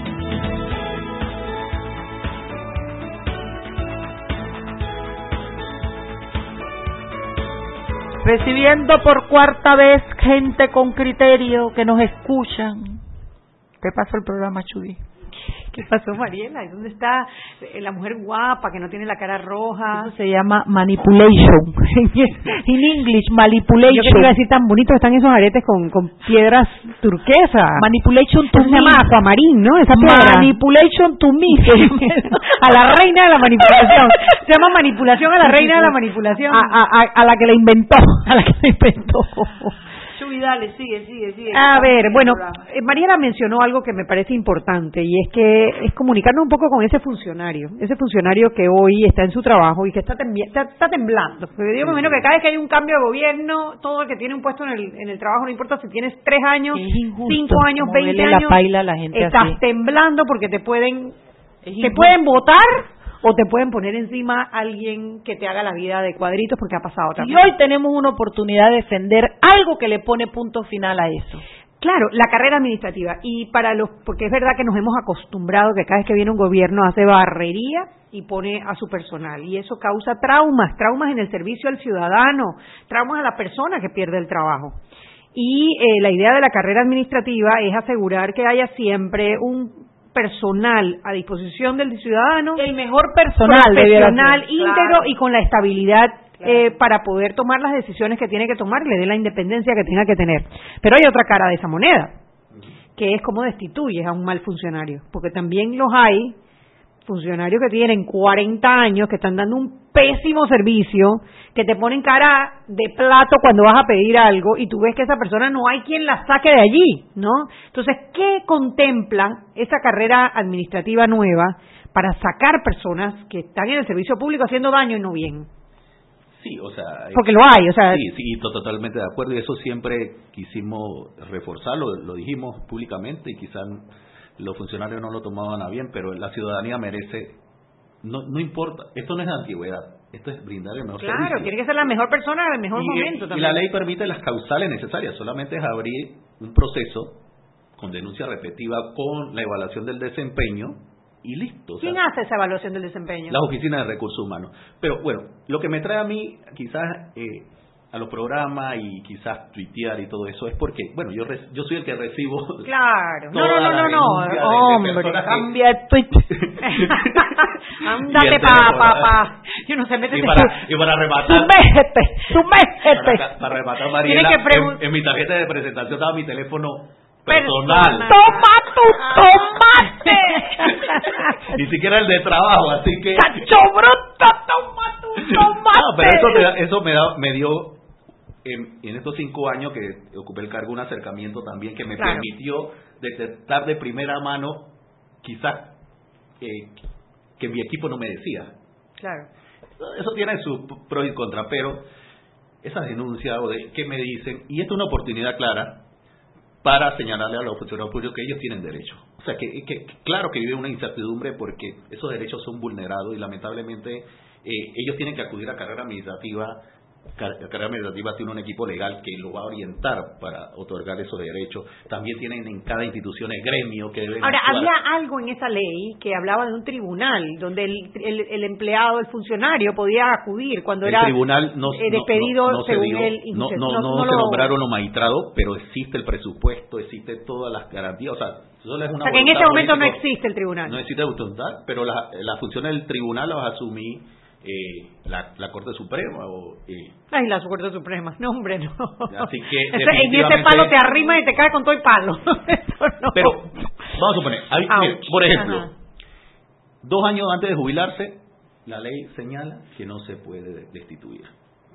Recibiendo por cuarta vez gente con criterio que nos escuchan. ¿Qué pasó el programa, Chudi? ¿Qué pasó, Mariela? ¿Y ¿Dónde está eh, la mujer guapa que no tiene la cara roja? Eso se llama manipulation. In English, manipulation. Yo que te iba a decir tan bonito están esos aretes con, con piedras turquesas. Manipulation to Eso se me. llama aquamarín, ¿no? Esa piedra. Manipulation to me. a la reina de la manipulación. Se llama manipulación a la reina de la manipulación. A, a, a, a la que la inventó. A la que la inventó. Chuy, dale, sigue, sigue, sigue. A ver, bueno, Eh, Mariela mencionó algo que me parece importante y es que es comunicarnos un poco con ese funcionario, ese funcionario que hoy está en su trabajo y que está, tembi- está, está temblando. Porque yo me imagino que cada vez que hay un cambio de gobierno, todo el que tiene un puesto en el, en el trabajo, no importa si tienes tres años, injusto cinco años, veinte la años, paila a la gente estás así. temblando porque te pueden, te injusto. pueden votar o te pueden poner encima alguien que te haga la vida de cuadritos porque ha pasado otra Y hoy tenemos una oportunidad de defender algo que le pone punto final a eso. Claro, la carrera administrativa. Y para los, porque es verdad que nos hemos acostumbrado que cada vez que viene un gobierno hace barrería y pone a su personal. Y eso causa traumas, traumas en el servicio al ciudadano, traumas a la persona que pierde el trabajo. Y eh, la idea de la carrera administrativa es asegurar que haya siempre un personal a disposición del ciudadano. El mejor personal profesional, íntegro Claro. y con la estabilidad eh, para poder tomar las decisiones que tiene que tomar le dé la independencia que tenga que tener. Pero hay otra cara de esa moneda, que es cómo destituyes a un mal funcionario, porque también los hay funcionarios que tienen 40 años, que están dando un pésimo servicio, que te ponen cara de plato cuando vas a pedir algo y tú ves que esa persona no hay quien la saque de allí, ¿no? Entonces, ¿qué contempla esa carrera administrativa nueva para sacar personas que están en el servicio público haciendo daño y no bien? Sí, o sea... Porque lo hay, o sea- Sí, sí, to- totalmente de acuerdo. Y eso siempre quisimos reforzarlo, lo dijimos públicamente y quizás los funcionarios no lo tomaban a bien, pero la ciudadanía merece... No, no importa, esto no es antigüedad, esto es brindar el mejor Claro, servicio. tiene que ser la mejor persona en el mejor y, momento y también. la ley permite las causales necesarias, solamente es abrir un proceso con denuncia repetitiva, con la evaluación del desempeño y listo. o sea, ¿Quién hace esa evaluación del desempeño? las oficinas de recursos humanos. Pero bueno, lo que me trae a mí quizás eh, a los programas y quizás tuitear y todo eso es porque, bueno, yo re- yo soy el que recibo Claro. No, no, no, no, no. Hombre, que- cambia el tweet. Ándate, pa, pa, pa. Yo no sé, métete y para, y para rematar Sumérgete, sumérgete. para, para rematar Mariela que en, en mi tarjeta de presentación estaba mi teléfono personal, Toma tu tomate. ni siquiera el de trabajo así que Chacho bruto, toma tu tomate. no pero eso me, da- eso me, da- me dio en, en estos cinco años que ocupé el cargo un acercamiento también que me Claro. permitió detectar de primera mano quizás eh, que mi equipo no me decía. Claro. Eso tiene sus pros y contras, pero esas denuncias o de qué me dicen, y esta es una oportunidad clara para señalarle a los funcionarios públicos que ellos tienen derecho. O sea, que claro que vive una incertidumbre porque esos derechos son vulnerados y lamentablemente eh, ellos tienen que acudir a carrera administrativa. La carrera administrativa tiene un equipo legal que lo va a orientar para otorgar esos derechos. También tienen en cada institución el gremio que debe Ahora, había algo en esa ley que hablaba de un tribunal donde el, el, el empleado, el funcionario podía acudir cuando el era tribunal no, eh, despedido no, no se según dio, él. no, no, se nombraron los magistrados, pero existe el presupuesto, existe todas las garantías, o sea, solo es O una sea, que en ese momento no existe el tribunal. No existe voluntad, pero las la funciones del tribunal las asumí eh, la, la Corte Suprema. O, eh, Ay, la Corte Suprema. No, hombre, no. así que Ese- en ese palo te arrima y te cae con todo el palo. No. Pero vamos a suponer, hay- mire, por ejemplo, Ajá. dos años antes de jubilarse, la ley señala que no se puede destituir,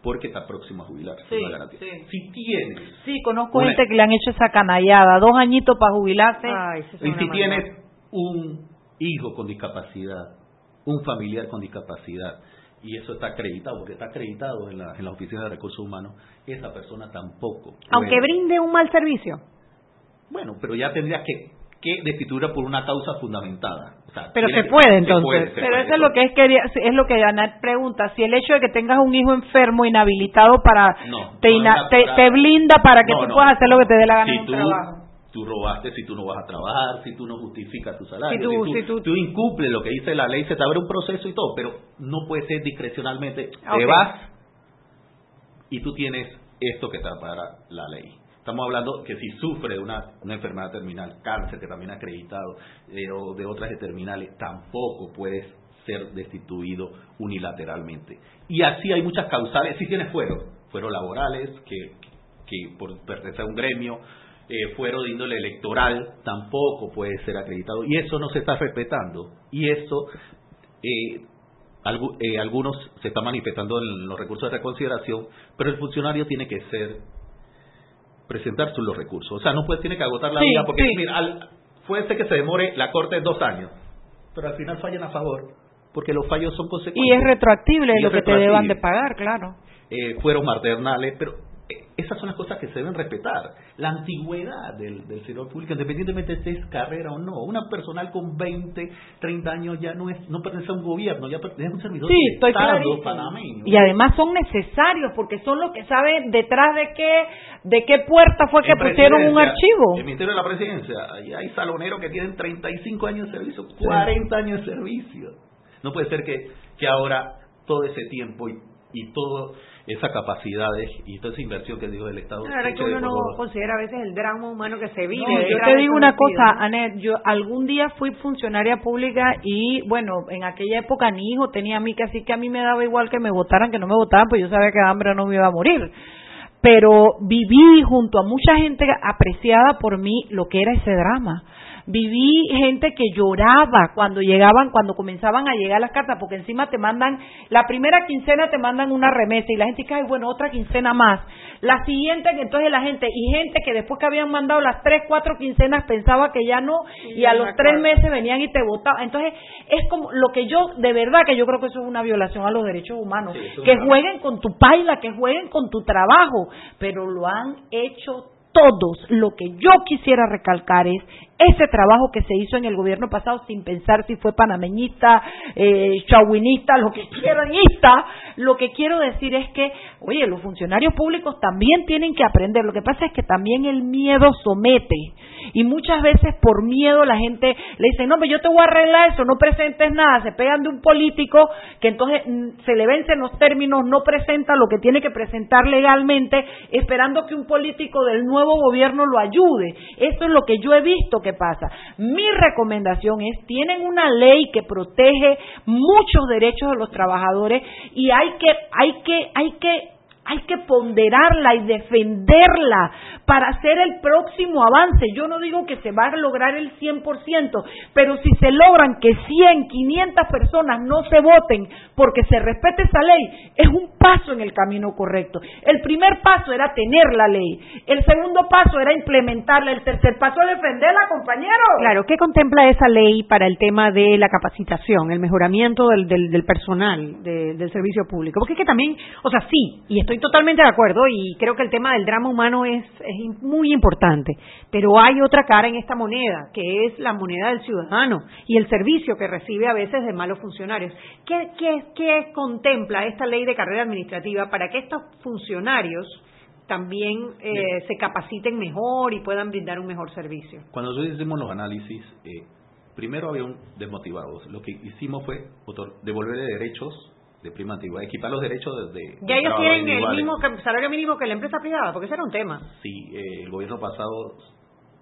porque está próximo a jubilarse. Sí, sí. Si tienes Sí, conozco Una- gente que le han hecho esa canallada, dos añitos para jubilarse. Y si tienes un hijo con discapacidad, un familiar con discapacidad, y eso está acreditado, porque está acreditado en la, en la Oficina de Recursos Humanos, esa persona tampoco. puede- Aunque brinde un mal servicio. Bueno, pero ya tendrías que, que destituirla por una causa fundamentada. O sea, Pero se que- puede, entonces. puede, se Pero puede. eso es lo que es quería, es lo que Janet pregunta, si el hecho de que tengas un hijo enfermo inhabilitado para No, te, no ina- te, te blinda para que No, tú no. puedas hacer lo que te dé la gana Si en un tú, trabajo. Tú robaste, si tú no vas a trabajar, si tú no justificas tu salario, Si tú- si, tú, si tú- incumples lo que dice la ley, se te abre un proceso y todo, pero no puede ser discrecionalmente. Te vas y tú tienes esto que te para la ley. Estamos hablando que si sufre de una, una enfermedad terminal, cáncer, que también ha acreditado, eh, o de otras de terminales, tampoco puedes ser destituido unilateralmente. Y así hay muchas causales, si tienes fuero, fueros laborales, que, que por pertenecer a un gremio, eh, fuero de índole electoral, tampoco puede ser acreditado. Y eso no se está respetando. Y eso, eh, eh, algunos se están manifestando en los recursos de reconsideración, pero el funcionario tiene que ser presentar sus los recursos. O sea, no puede, tiene que agotar la Sí, vida porque, sí. mira, al- puede ser que se demore la corte dos años, pero al final fallan a favor, porque los fallos son consecuentes. Y es retroactible Y lo que te deban de pagar, claro. Eh, fueron maternales, pero esas son las cosas que se deben respetar. La antigüedad del, del servidor público, independientemente de si es carrera o no. Una personal con 20, 30 años ya no es no pertenece a un gobierno, ya pertenece a un servidor Sí, estoy Estado clarísimo. panameño. Y además son necesarios porque son los que saben detrás de qué de qué puerta fue que En pusieron un archivo. En el Ministerio de la Presidencia, ahí hay saloneros que tienen 35 años de servicio, 40 años de servicio. No puede ser que, que ahora todo ese tiempo y, y toda esa capacidades y toda esa inversión que dijo el Estado La verdad es que uno no considera a veces el drama humano que se vive. No, yo te digo una cosa. Anet, yo algún día fui funcionaria pública y bueno, en aquella época ni hijo tenía a mí, que así que a mí me daba igual que me votaran, que no me votaran, pues yo sabía que de hambre no me iba a morir. Pero viví junto a mucha gente apreciada por mí lo que era ese drama. Viví gente que lloraba cuando llegaban, cuando comenzaban a llegar las cartas, porque encima te mandan, la primera quincena te mandan una remesa y la gente dice, ay, bueno, otra quincena más. La siguiente, entonces la gente, y gente que después que habían mandado las tres, cuatro quincenas pensaba que ya no, y a los tres meses venían y te votaban. Entonces, es como lo que yo, de verdad que yo creo que eso es una violación a los derechos humanos. Sí, que jueguen con tu paila, que jueguen con tu trabajo, pero lo han hecho todos. Lo que yo quisiera recalcar es ese trabajo que se hizo en el gobierno pasado sin pensar si fue panameñista, eh, chauvinista, lo que quieranista. Lo que quiero decir es que, oye, los funcionarios públicos también tienen que aprender. Lo que pasa es que también el miedo somete. Y muchas veces por miedo la gente le dice, no, pero yo te voy a arreglar eso, no presentes nada. Se pegan de un político que entonces mm, se le vencen los términos, no presenta lo que tiene que presentar legalmente, esperando que un político del nuevo gobierno lo ayude. Esto es lo que yo he visto que pasa. Mi recomendación es, tienen una ley que protege muchos derechos de los trabajadores y hay que, hay que, hay que hay que ponderarla y defenderla para hacer el próximo avance. Yo no digo que se va a lograr el 100%, pero si se logran que 100, 500 personas no se voten porque se respete esa ley, es un paso en el camino correcto. El primer paso era tener la ley, el segundo paso era implementarla, el tercer paso es defenderla, compañero. Claro, ¿qué contempla esa ley para el tema de la capacitación, el mejoramiento del, del, personal del servicio público? Porque es que también, o sea, sí, y estoy totalmente de acuerdo y creo que el tema del drama humano es, es muy importante, pero hay otra cara en esta moneda, que es la moneda del ciudadano y el servicio que recibe a veces de malos funcionarios. ¿Qué, qué, qué contempla esta ley de carrera administrativa para que estos funcionarios también eh, se capaciten mejor y puedan brindar un mejor servicio? Cuando nosotros hicimos los análisis, eh, primero había un desmotivados. Lo que hicimos fue devolverle derechos de prima antigua, equipar los derechos de... ya ellos tienen el mismo salario mínimo que la empresa privada, porque ese era un tema. Sí, eh, el gobierno pasado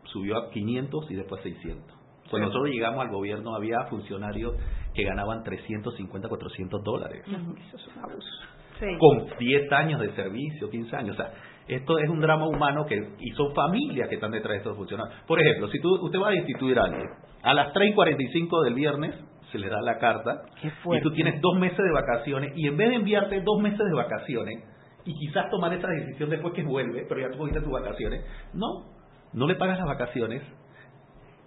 subió a 500 y después 600. Cuando nosotros llegamos al gobierno había funcionarios que ganaban 350, 400 dólares. Eso es un abuso. Con 10 años de servicio, 15 años. O sea, esto es un drama humano que y son familias que están detrás de estos funcionarios. Por ejemplo, si tú, usted va a instituir a alguien, a las 3.45 del viernes se le da la carta y tú tienes dos meses de vacaciones y en vez de enviarte dos meses de vacaciones y quizás tomar esa decisión después que vuelve, pero ya tú tus vacaciones, no, no le pagas las vacaciones,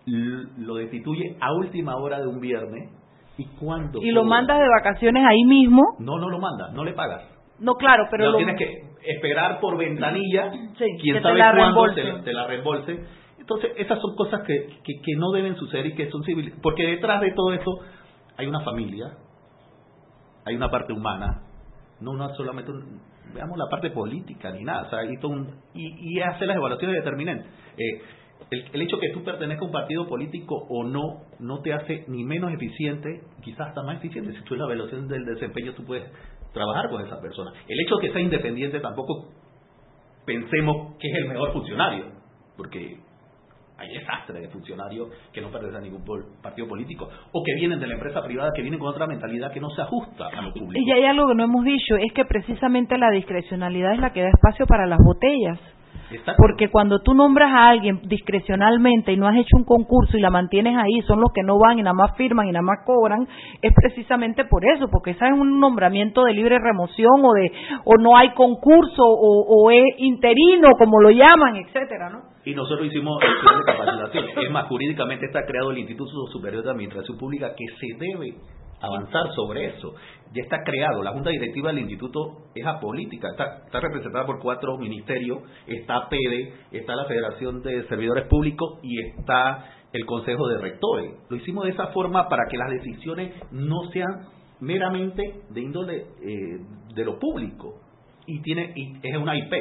lo destituye a última hora de un viernes y cuando... Y lo mandas de vacaciones ahí mismo. No, no lo mandas, no le pagas. No, claro, pero... lo... tienes que esperar por ventanilla, quién sabe cuándo te, te la reembolse entonces, esas son cosas que, que, no deben suceder y que son civiles. Porque detrás de todo eso hay una familia, hay una parte humana, no una solamente, veamos la parte política ni nada. O sea, y, y, hacer las evaluaciones determinantes. Eh, el, el, hecho que tú pertenezcas a un partido político o no, no te hace ni menos eficiente, quizás hasta más eficiente. Si tú en la evaluación del desempeño tú puedes trabajar con esa persona. El hecho de que sea independiente tampoco pensemos que es el mejor funcionario, porque hay desastres de funcionarios que no pertenecen a ningún partido político o que vienen de la empresa privada que vienen con otra mentalidad que no se ajusta a lo público. Y hay algo que no hemos dicho, es que precisamente la discrecionalidad es la que da espacio para las botellas. Porque cuando tú nombras a alguien discrecionalmente y no has hecho un concurso y la mantienes ahí, son los que no van y nada más firman y nada más cobran, es precisamente por eso, porque ese es un nombramiento de libre remoción o de o no hay concurso o, o es interino como lo llaman, etcétera, ¿no? Y nosotros hicimos el plan de capacitación. Es más, jurídicamente está creado el Instituto Superior de Administración Pública que se debe avanzar sobre eso. Ya está creado, la Junta Directiva del Instituto es apolítica, está, está representada por cuatro ministerios, está PEDE, está la Federación de Servidores Públicos y está el Consejo de Rectores. Lo hicimos de esa forma para que las decisiones no sean meramente de índole eh, de lo público y tiene y es una IP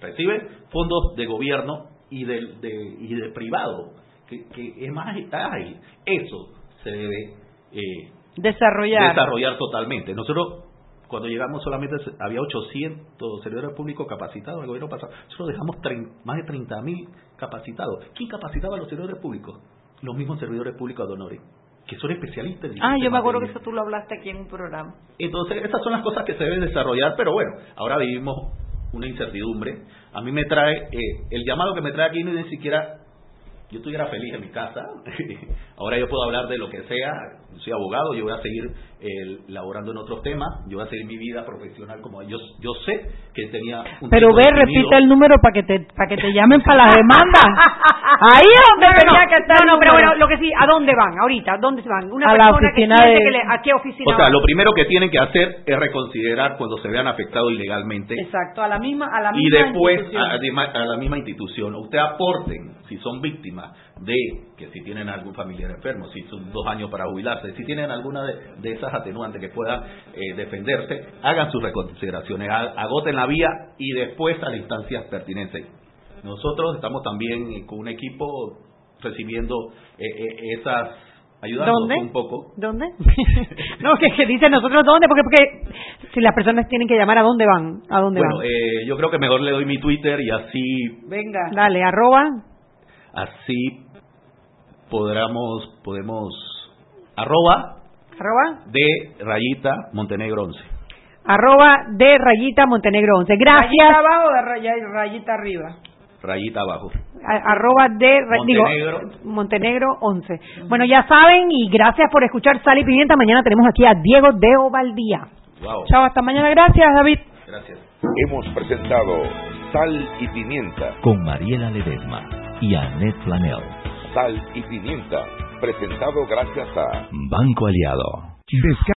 recibe fondos de gobierno y del de, y de privado, que, que es más ágil. Eso se debe eh, desarrollar. desarrollar totalmente. Nosotros, cuando llegamos solamente había 800 servidores públicos capacitados, el gobierno pasado, nosotros dejamos más de 30.000 capacitados. ¿Quién capacitaba a los servidores públicos? Los mismos servidores públicos de honores que son especialistas. En ah, yo me acuerdo que eso tú lo hablaste aquí en un programa. Entonces, esas son las cosas que se deben desarrollar, pero bueno, ahora vivimos una incertidumbre. A mí me trae, eh, el llamado que me trae aquí no es ni siquiera, yo estuviera feliz en mi casa, ahora yo puedo hablar de lo que sea, soy abogado, yo voy a seguir eh, laborando en otros temas, yo voy a seguir mi vida profesional como yo, yo sé que tenía un Pero ve, repite el número para que te para que te llamen para la demanda. Ahí es donde tenía que estar. No, no, pero bueno, lo que sí, ¿a dónde van ahorita? ¿A dónde se van? Una a la oficina de... que ¿A qué oficina? O sea, lo primero que tienen que hacer es reconsiderar cuando se vean afectados ilegalmente. Exacto, a la misma a la misma Y después a, a la misma institución. Usted aporten si son víctimas de que si tienen algún familiar enfermo, si son dos años para jubilarse, si tienen alguna de, esas atenuantes que puedan eh, defenderse, hagan sus reconsideraciones, agoten la vía y después a las instancias pertinentes. Nosotros estamos también con un equipo recibiendo eh, eh, esas ayudándonos un poco. ¿Dónde? no, que, que dicen nosotros dónde, porque porque si las personas tienen que llamar a dónde van, a dónde bueno, van. Eh, yo creo que mejor le doy mi Twitter y así. Venga. Dale, arroba. Así podamos, podemos, arroba, arroba de rayita Montenegro 11. Arroba de rayita Montenegro 11. Gracias. Rayita abajo de raya, rayita arriba. Rayita abajo. Arroba de ra- digo, Montenegro. Montenegro 11. Bueno, ya saben y gracias por escuchar Sal y Pimienta. Mañana tenemos aquí a Diego de Ovaldía. Wow. Chao, hasta mañana. Gracias, David. Gracias. Hemos presentado Sal y Pimienta. Con Mariela Ledesma y Annette Planel. Sal y Pimienta. Presentado gracias a Banco Aliado.